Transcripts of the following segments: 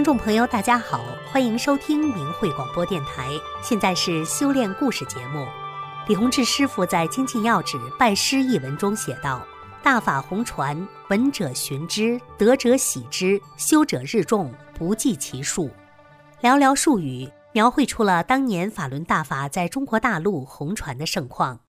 听众朋友，大家好，欢迎收听明慧广播电台。现在是修炼故事节目。李洪志师傅在《精进要旨拜师》一文中写道：“大法红传，闻者寻之，得者喜之，修者日众，不计其数。”寥寥数语，描绘出了当年法轮大法在中国大陆红传的盛况。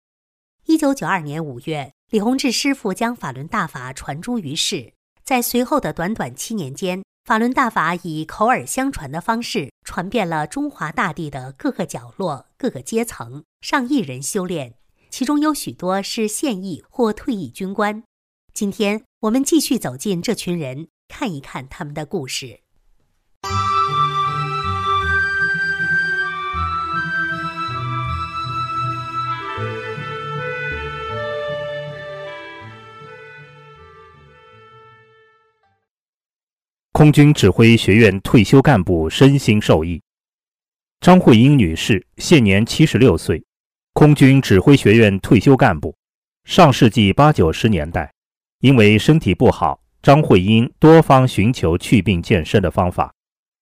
一九九二年五月，李洪志师傅将法轮大法传诸于世，在随后的短短七年间。法轮大法以口耳相传的方式传遍了中华大地的各个角落、各个阶层，上亿人修炼，其中有许多是现役或退役军官。今天我们继续走进这群人，看一看他们的故事。空军指挥学院退休干部身心受益。张慧英女士现年七十六岁，空军指挥学院退休干部。上世纪八九十年代，因为身体不好，张慧英多方寻求祛病健身的方法。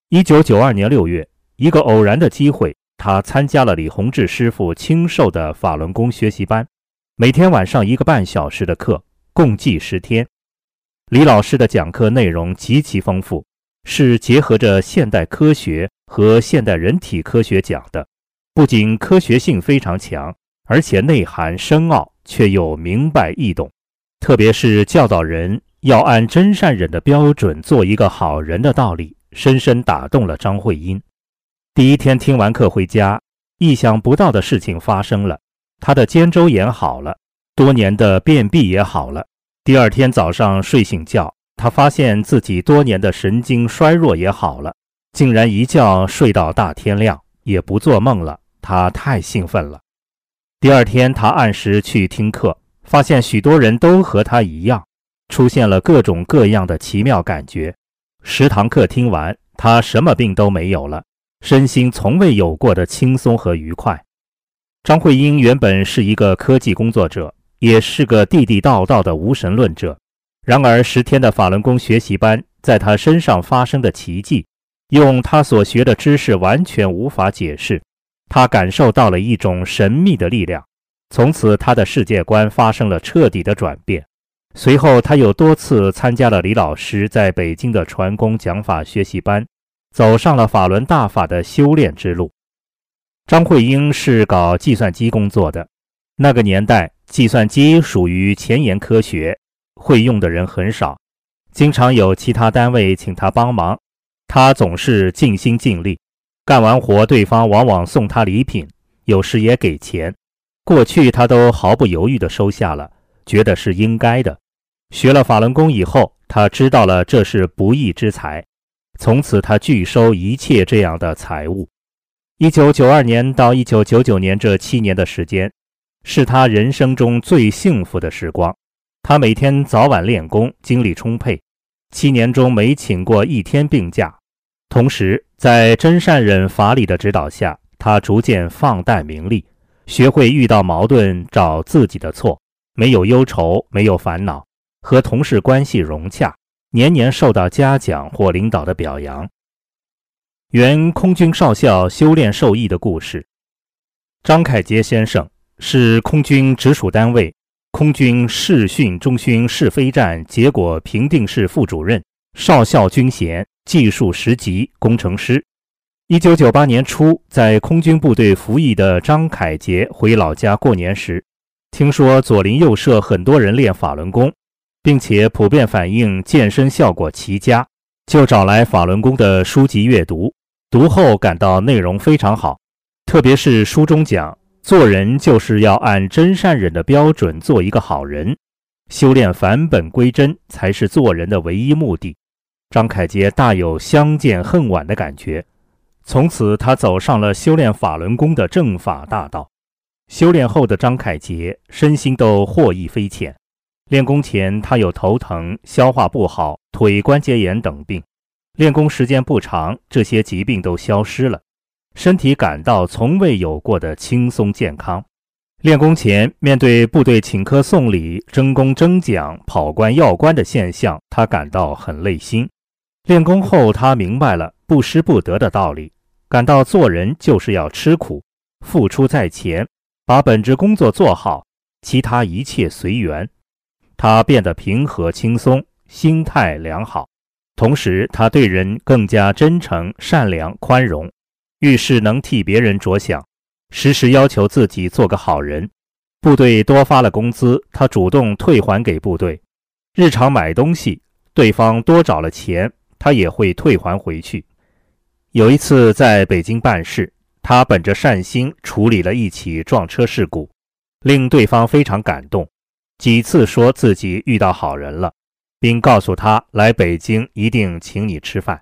一九九二年六月，一个偶然的机会，她参加了李洪志师傅亲授的法轮功学习班，每天晚上一个半小时的课，共计十天。李老师的讲课内容极其丰富，是结合着现代科学和现代人体科学讲的，不仅科学性非常强，而且内涵深奥，却又明白易懂。特别是教导人要按真善忍的标准做一个好人的道理，深深打动了张慧英。第一天听完课回家，意想不到的事情发生了，她的肩周炎好了，多年的便秘也好了。第二天早上睡醒觉，他发现自己多年的神经衰弱也好了，竟然一觉睡到大天亮，也不做梦了。他太兴奋了。第二天，他按时去听课，发现许多人都和他一样，出现了各种各样的奇妙感觉。十堂课听完，他什么病都没有了，身心从未有过的轻松和愉快。张慧英原本是一个科技工作者。也是个地地道道的无神论者。然而，十天的法轮功学习班在他身上发生的奇迹，用他所学的知识完全无法解释。他感受到了一种神秘的力量，从此他的世界观发生了彻底的转变。随后，他又多次参加了李老师在北京的传功讲法学习班，走上了法轮大法的修炼之路。张慧英是搞计算机工作的，那个年代。计算机属于前沿科学，会用的人很少，经常有其他单位请他帮忙，他总是尽心尽力。干完活，对方往往送他礼品，有时也给钱。过去他都毫不犹豫地收下了，觉得是应该的。学了法轮功以后，他知道了这是不义之财，从此他拒收一切这样的财物。一九九二年到一九九九年这七年的时间。是他人生中最幸福的时光。他每天早晚练功，精力充沛，七年中没请过一天病假。同时，在真善忍法理的指导下，他逐渐放淡名利，学会遇到矛盾找自己的错，没有忧愁，没有烦恼，和同事关系融洽，年年受到嘉奖或领导的表扬。原空军少校修炼受益的故事，张凯杰先生。是空军直属单位空军试训中心试飞站结果评定室副主任，少校军衔，技术十级工程师。一九九八年初，在空军部队服役的张凯杰回老家过年时，听说左邻右舍很多人练法轮功，并且普遍反映健身效果奇佳，就找来法轮功的书籍阅读。读后感到内容非常好，特别是书中讲。做人就是要按真善忍的标准做一个好人，修炼返本归真才是做人的唯一目的。张凯杰大有相见恨晚的感觉，从此他走上了修炼法轮功的正法大道。修炼后的张凯杰身心都获益匪浅。练功前他有头疼、消化不好、腿关节炎等病，练功时间不长，这些疾病都消失了。身体感到从未有过的轻松健康。练功前，面对部队请客送礼、争功争奖、跑官要官的现象，他感到很累心。练功后，他明白了，不失不得的道理，感到做人就是要吃苦，付出在前，把本职工作做好，其他一切随缘。他变得平和轻松，心态良好，同时他对人更加真诚、善良、宽容，遇事能替别人着想，时时要求自己做个好人。部队多发了工资，他主动退还给部队；日常买东西，对方多找了钱，他也会退还回去。有一次在北京办事，他本着善心处理了一起撞车事故，令对方非常感动，几次说自己遇到好人了，并告诉他来北京一定请你吃饭。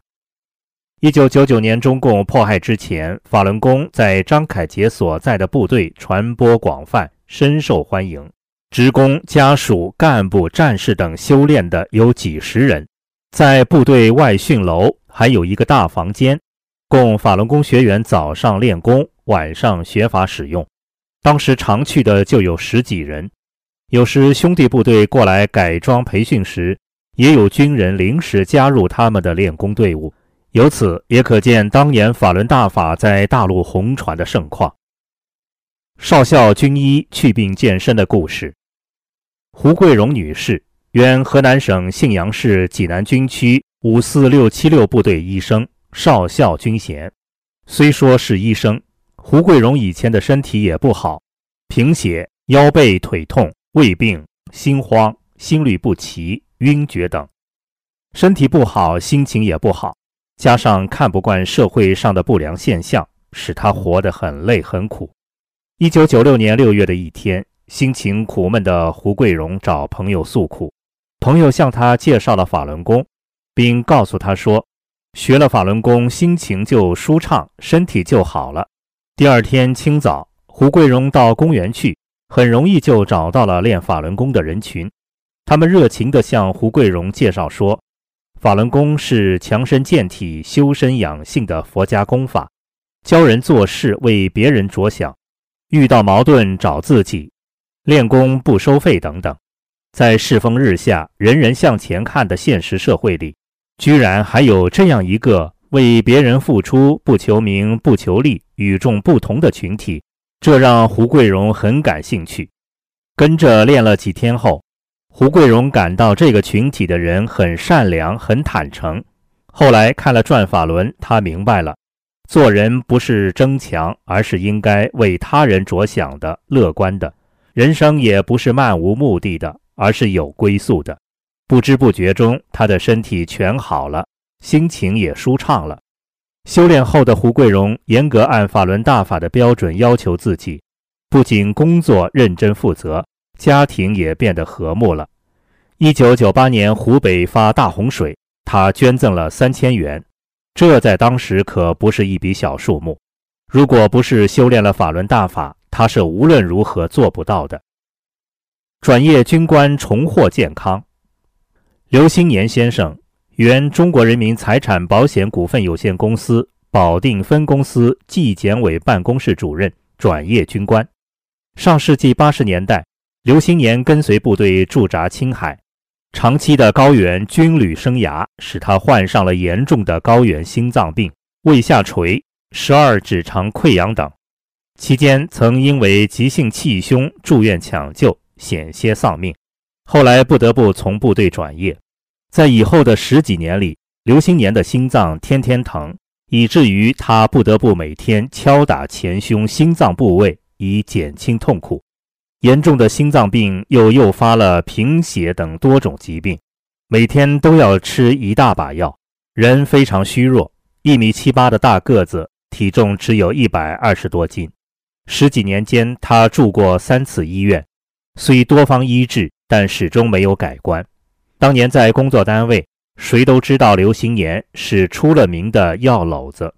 一九九九年中共迫害之前，法轮功在张凯杰所在的部队传播广泛。深受欢迎，职工、家属、干部、战士等修炼的有几十人。在部队外训楼还有一个大房间，供法轮功学员早上练功，晚上学法使用。当时常去的就有十几人。有时兄弟部队过来改装培训时，也有军人临时加入他们的练功队伍。由此也可见当年法轮大法在大陆红传的盛况。少校军医去病健身的故事。胡桂荣女士，原河南省信阳市济南军区五四六七六部队医生，少校军衔。虽说是医生，胡桂荣以前的身体也不好，贫血、腰背腿痛、胃病、心慌、心律不齐、晕厥等。身体不好，心情也不好，加上看不惯社会上的不良现象，使他活得很累很苦。一九九六年六月的一天，心情苦闷的胡桂荣找朋友诉苦，朋友向他介绍了法轮功，并告诉他说，学了法轮功，心情就舒畅，身体就好了。第二天清早，胡桂荣到公园去，很容易就找到了练法轮功的人群，他们热情地向胡桂荣介绍说，法轮功是强身健体、修身养性的佛家功法，教人做事为别人着想。遇到矛盾找自己，练功不收费等等，在世风日下、人人向前看的现实社会里，居然还有这样一个为别人付出、不求名、不求利、与众不同的群体，这让胡桂荣很感兴趣。跟着练了几天后，胡桂荣感到这个群体的人很善良、很坦诚。后来看了《转法轮》，他明白了。做人不是争强，而是应该为他人着想的、乐观的。人生也不是漫无目的的，而是有归宿的。不知不觉中，他的身体全好了，心情也舒畅了。修炼后的胡桂荣严格按法轮大法的标准要求自己，不仅工作认真负责，家庭也变得和睦了。一九九八年湖北发大洪水，他捐赠了三千元。这在当时可不是一笔小数目，如果不是修炼了法轮大法，他是无论如何做不到的。转业军官重获健康。刘新年先生，原中国人民财产保险股份有限公司保定分公司纪检委办公室主任，转业军官。上世纪八十年代，刘新年跟随部队驻扎青海。长期的高原军旅生涯使他患上了严重的高原心脏病、胃下垂、十二指肠溃疡等，期间曾因为急性气胸住院抢救，险些丧命。后来不得不从部队转业，在以后的十几年里，刘新年的心脏天天疼，以至于他不得不每天敲打前胸心脏部位以减轻痛苦。严重的心脏病又诱发了贫血等多种疾病，每天都要吃一大把药，人非常虚弱，一米七八的大个子，体重只有一百二十多斤。十几年间，他住过三次医院，虽多方医治，但始终没有改观。当年在工作单位，谁都知道刘新年是出了名的药篓子。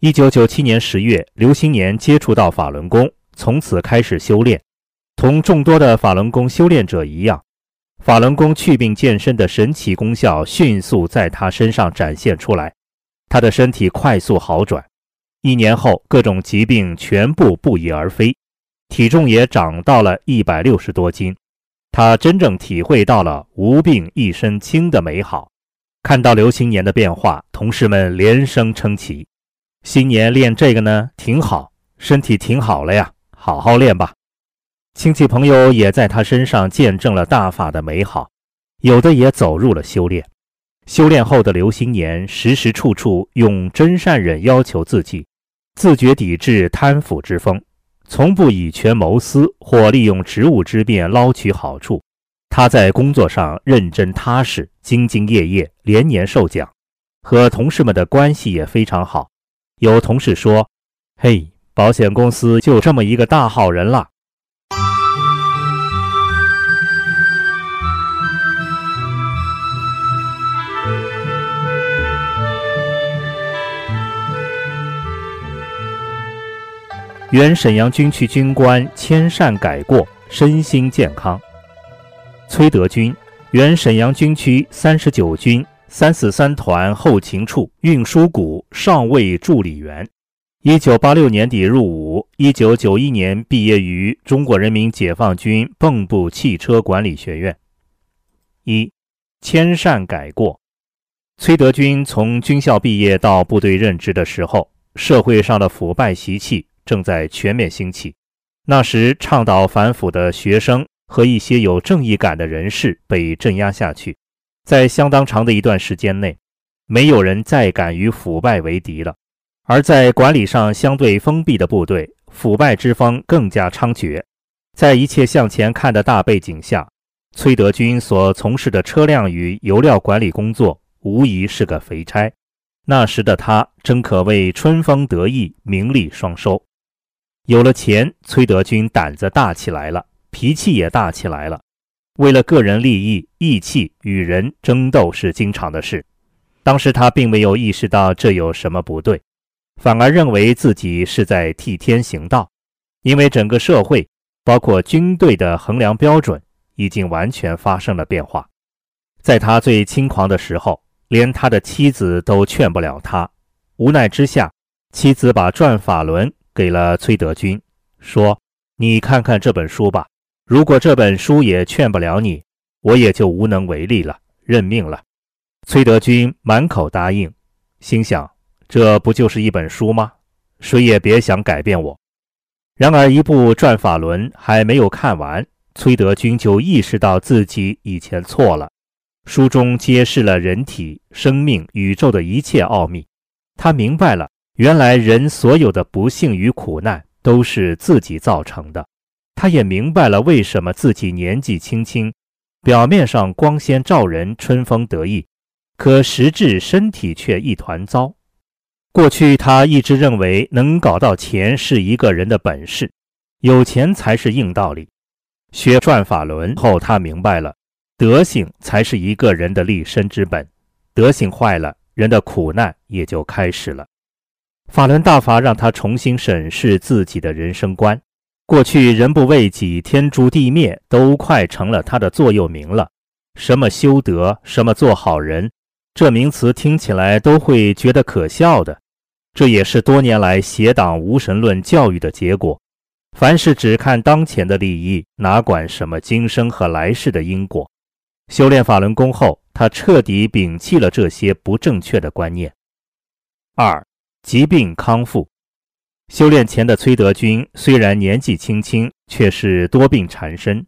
一九九七年十月，刘新年接触到法轮功，从此开始修炼。同众多的法轮功修炼者一样，法轮功祛病健身的神奇功效迅速在他身上展现出来，他的身体快速好转，一年后各种疾病全部不翼而飞，体重也长到了一百六十多斤，他真正体会到了无病一身轻的美好。看到刘新年的变化，同事们连声称奇。新年练这个呢，挺好，身体挺好了呀，好好练吧。亲戚朋友也在他身上见证了大法的美好，有的也走入了修炼。修炼后的刘新年，时时处处用真善忍要求自己，自觉抵制贪腐之风，从不以权谋私或利用职务之便捞取好处。他在工作上认真踏实，兢兢业业，连年受奖，和同事们的关系也非常好。有同事说：“嘿，保险公司就这么一个大好人了。”原沈阳军区军官迁善改过，身心健康。崔德军，原沈阳军区三十九军三四三团后勤处运输股上尉助理员，一九八六年底入伍，一九九一年毕业于中国人民解放军蚌埠汽车管理学院。一，迁善改过。崔德军从军校毕业到部队任职的时候，社会上的腐败习气正在全面兴起，那时倡导反腐的学生。和一些有正义感的人士被镇压下去，在相当长的一段时间内，没有人再敢与腐败为敌了。而在管理上相对封闭的部队，腐败之风更加猖獗。在一切向前看的大背景下，崔德军所从事的车辆与油料管理工作无疑是个肥差。那时的他真可谓春风得意，名利双收。有了钱，崔德军胆子大起来了。脾气也大起来了，为了个人利益，义气与人争斗是经常的事。当时他并没有意识到这有什么不对，反而认为自己是在替天行道。因为整个社会，包括军队的衡量标准已经完全发生了变化。在他最轻狂的时候，连他的妻子都劝不了他。无奈之下，妻子把《转法轮》给了崔德军，说：“你看看这本书吧。”如果这本书也劝不了你，我也就无能为力了，认命了。崔德军满口答应，心想：这不就是一本书吗？谁也别想改变我。然而，一部《转法轮》还没有看完，崔德军就意识到自己以前错了。书中揭示了人体、生命、宇宙的一切奥秘，他明白了，原来人所有的不幸与苦难都是自己造成的。他也明白了为什么自己年纪轻轻，表面上光鲜照人、春风得意，可实质身体却一团糟。过去他一直认为能搞到钱是一个人的本事，有钱才是硬道理。学转法轮后，他明白了，德行才是一个人的立身之本，德行坏了，人的苦难也就开始了。法轮大法让他重新审视自己的人生观。过去人不为己，天诛地灭，都快成了他的座右铭了。什么修德，什么做好人，这名词听起来都会觉得可笑的。这也是多年来邪党无神论教育的结果。凡事只看当前的利益，哪管什么今生和来世的因果。修炼法轮功后，他彻底摒弃了这些不正确的观念。二，疾病康复。修炼前的崔德军虽然年纪轻轻，却是多病缠身，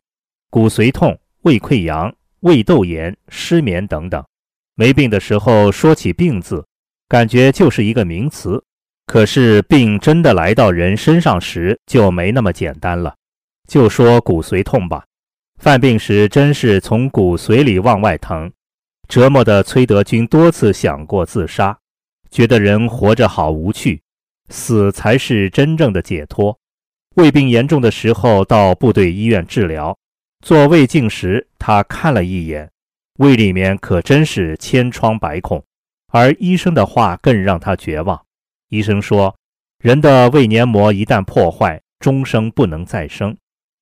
骨髓痛、胃溃疡、胃窦炎、失眠等等。没病的时候说起病字，感觉就是一个名词；可是病真的来到人身上时，就没那么简单了。就说骨髓痛吧，犯病时真是从骨髓里往外疼，折磨的崔德军多次想过自杀，觉得人活着好无趣。死才是真正的解脱。胃病严重的时候，到部队医院治疗，做胃镜时，他看了一眼，胃里面可真是千疮百孔。而医生的话更让他绝望。医生说，人的胃黏膜一旦破坏，终生不能再生，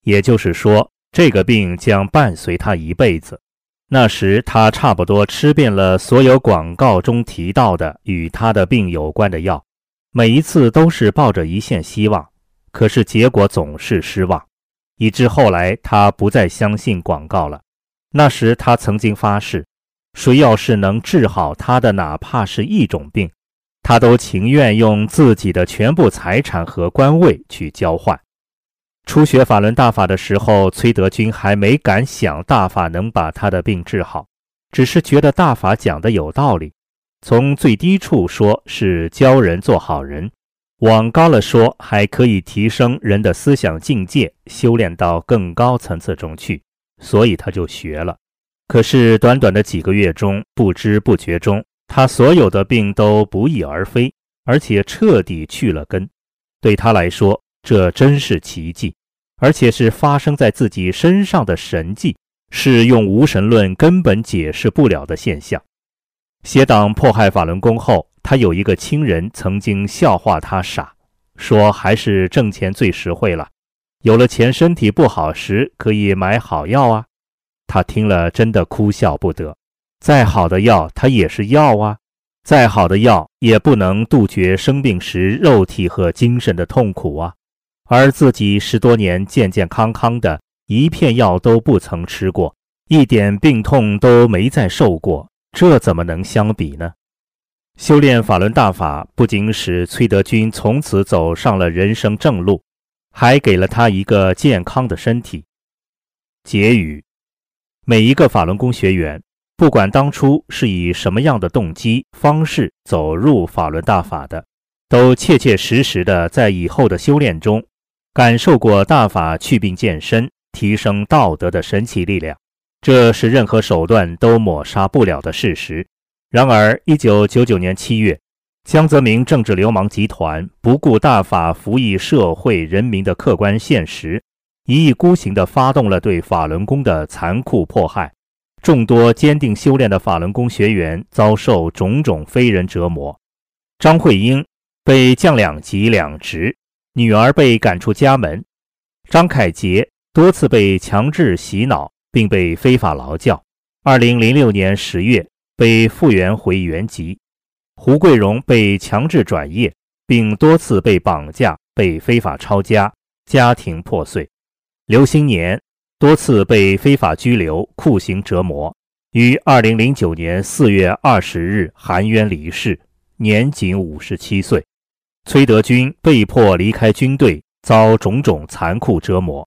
也就是说，这个病将伴随他一辈子。那时，他差不多吃遍了所有广告中提到的与他的病有关的药。每一次都是抱着一线希望，可是结果总是失望，以致后来他不再相信广告了。那时他曾经发誓，谁要是能治好他的哪怕是一种病，他都情愿用自己的全部财产和官位去交换。初学法轮大法的时候，崔德军还没敢想大法能把他的病治好，只是觉得大法讲的有道理。从最低处说是教人做好人，往高了说还可以提升人的思想境界，修炼到更高层次中去，所以他就学了。可是短短的几个月中，不知不觉中，他所有的病都不翼而飞，而且彻底去了根。对他来说，这真是奇迹，而且是发生在自己身上的神迹，是用无神论根本解释不了的现象。邪党迫害法轮功后，他有一个亲人曾经笑话他傻，说还是挣钱最实惠了，有了钱身体不好时可以买好药啊。他听了真的哭笑不得，再好的药它也是药啊，再好的药也不能杜绝生病时肉体和精神的痛苦啊。而自己十多年健健康康的，一片药都不曾吃过，一点病痛都没再受过，这怎么能相比呢？修炼法轮大法不仅使崔德军从此走上了人生正路，还给了他一个健康的身体。结语：每一个法轮功学员，不管当初是以什么样的动机方式走入法轮大法的，都切切实实的在以后的修炼中。感受过大法去病健身、提升道德的神奇力量，这是任何手段都抹杀不了的事实。然而，一九九九年七月，江泽民政治流氓集团不顾大法服役社会人民的客观现实，一意孤行地发动了对法轮功的残酷迫害，众多坚定修炼的法轮功学员遭受种种非人折磨。张慧英被降两级两职。女儿被赶出家门，张凯杰多次被强制洗脑，并被非法劳教。二零零六年十月被复员回原籍。胡桂荣被强制转业，并多次被绑架、被非法抄家，家庭破碎。刘新年多次被非法拘留、酷刑折磨，于二零零九年四月二十日含冤离世，年仅五十七岁。崔德军被迫离开军队，遭种种残酷折磨。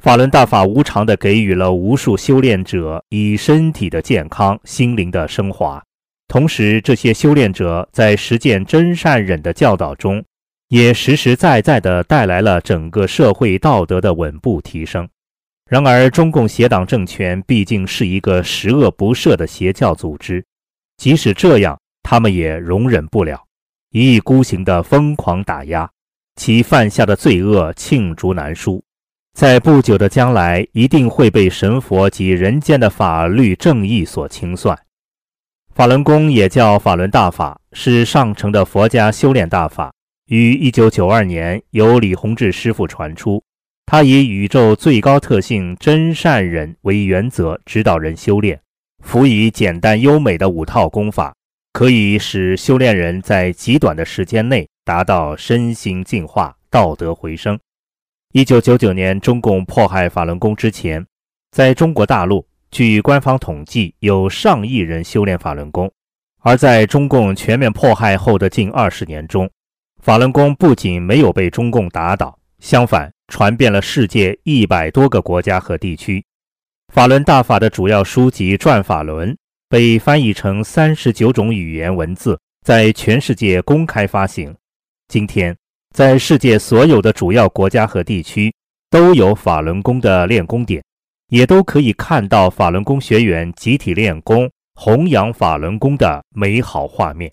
法轮大法无偿地给予了无数修炼者以身体的健康、心灵的升华。同时，这些修炼者在实践真善忍的教导中，也实实在在地带来了整个社会道德的稳步提升。然而，中共邪党政权毕竟是一个十恶不赦的邪教组织，即使这样，他们也容忍不了。一意孤行的疯狂打压，其犯下的罪恶罄竹难书，在不久的将来一定会被神佛及人间的法律正义所清算。法轮功也叫法轮大法，是上乘的佛家修炼大法，于1992年由李洪志师傅传出。他以宇宙最高特性真善忍为原则，指导人修炼，辅以简单优美的五套功法。可以使修炼人在极短的时间内达到身心净化、道德回升。一九九九年，中共迫害法轮功之前，在中国大陆，据官方统计，有上亿人修炼法轮功；而在中共全面迫害后的近二十年中，法轮功不仅没有被中共打倒，相反，传遍了世界一百多个国家和地区。法轮大法的主要书籍《转法轮》。被翻译成三十九种语言文字，在全世界公开发行。今天，在世界所有的主要国家和地区，都有法轮功的练功点，也都可以看到法轮功学员集体练功、弘扬法轮功的美好画面。